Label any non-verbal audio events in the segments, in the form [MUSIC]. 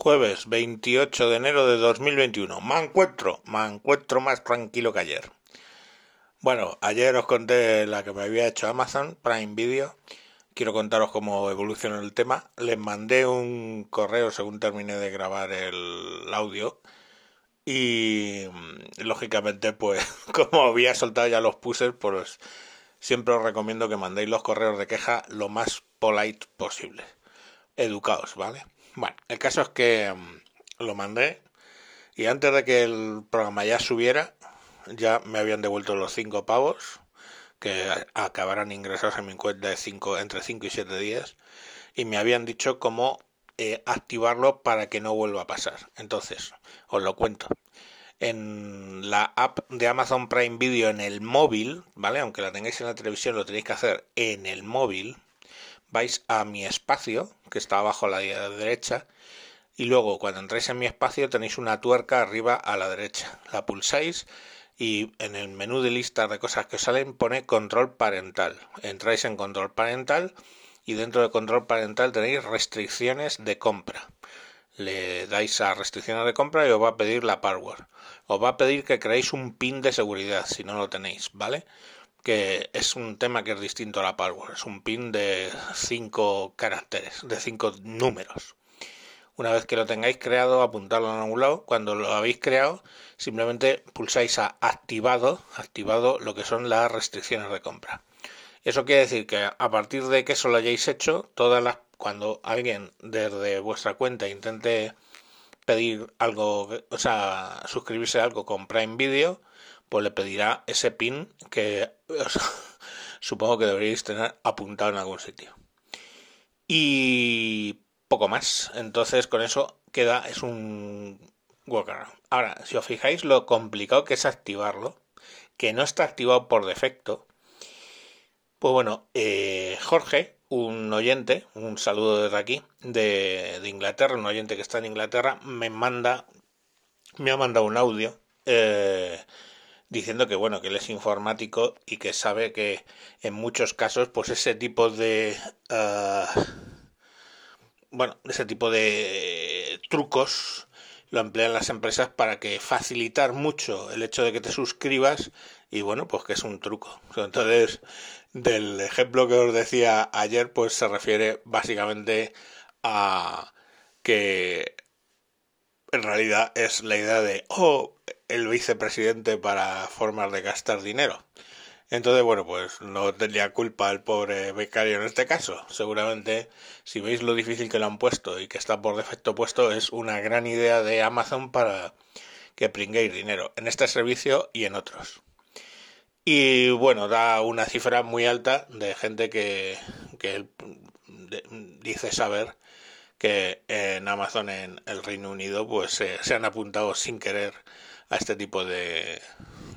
Jueves 28 de enero de 2021. Me encuentro, me encuentro más tranquilo que ayer. Bueno, ayer os conté la que me había hecho Amazon Prime Video. Quiero contaros cómo evoluciona el tema. Les mandé un correo según terminé de grabar el audio. Y lógicamente, pues, [LAUGHS] como había soltado ya los puses, pues siempre os recomiendo que mandéis los correos de queja lo más polite posible. Educaos, ¿vale? Bueno, el caso es que mm, lo mandé y antes de que el programa ya subiera, ya me habían devuelto los cinco pavos que acabarán ingresados en mi cuenta de cinco, entre 5 y 7 días y me habían dicho cómo eh, activarlo para que no vuelva a pasar. Entonces, os lo cuento. En la app de Amazon Prime Video en el móvil, ¿vale? Aunque la tengáis en la televisión, lo tenéis que hacer en el móvil vais a mi espacio, que está abajo a la derecha, y luego cuando entráis en mi espacio tenéis una tuerca arriba a la derecha. La pulsáis y en el menú de lista de cosas que salen pone control parental. Entráis en control parental y dentro de control parental tenéis restricciones de compra. Le dais a restricciones de compra y os va a pedir la password. Os va a pedir que creéis un pin de seguridad si no lo tenéis, ¿vale? Que es un tema que es distinto a la password, es un pin de cinco caracteres, de cinco números. Una vez que lo tengáis creado, apuntadlo en algún lado. Cuando lo habéis creado, simplemente pulsáis a activado, activado lo que son las restricciones de compra. Eso quiere decir que a partir de que eso lo hayáis hecho, todas las cuando alguien desde vuestra cuenta intente pedir algo, o sea, suscribirse a algo con Prime Video, pues le pedirá ese pin que [LAUGHS] supongo que deberíais tener apuntado en algún sitio. Y poco más. Entonces con eso queda, es un workaround. Ahora, si os fijáis lo complicado que es activarlo, que no está activado por defecto, pues bueno, eh, Jorge, un oyente, un saludo desde aquí, de, Inglaterra, un oyente que está en Inglaterra, me manda, me ha mandado un audio eh, diciendo que bueno que él es informático y que sabe que en muchos casos pues ese tipo de uh, bueno ese tipo de trucos lo emplean las empresas para que facilitar mucho el hecho de que te suscribas y bueno pues que es un truco entonces del ejemplo que os decía ayer pues se refiere básicamente a que en realidad es la idea de oh el vicepresidente para formas de gastar dinero. Entonces, bueno, pues no tendría culpa el pobre becario en este caso. Seguramente, si veis lo difícil que lo han puesto y que está por defecto puesto, es una gran idea de Amazon para que pringuéis dinero en este servicio y en otros. Y bueno, da una cifra muy alta de gente que, que dice saber que en Amazon en el Reino Unido pues se han apuntado sin querer a este tipo de,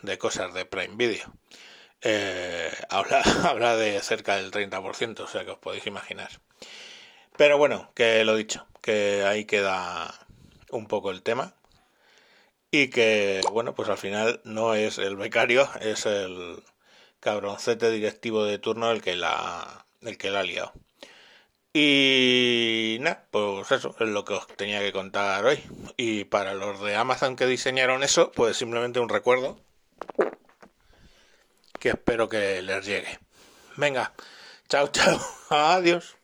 de cosas de Prime Video. Eh, habla, [LAUGHS] habla de cerca del 30%, o sea que os podéis imaginar. Pero bueno, que lo dicho, que ahí queda un poco el tema. Y que, bueno, pues al final no es el becario, es el cabroncete directivo de turno el que la, el que la ha liado. Y nada, pues eso es lo que os tenía que contar hoy. Y para los de Amazon que diseñaron eso, pues simplemente un recuerdo que espero que les llegue. Venga, chao, [LAUGHS] chao, adiós.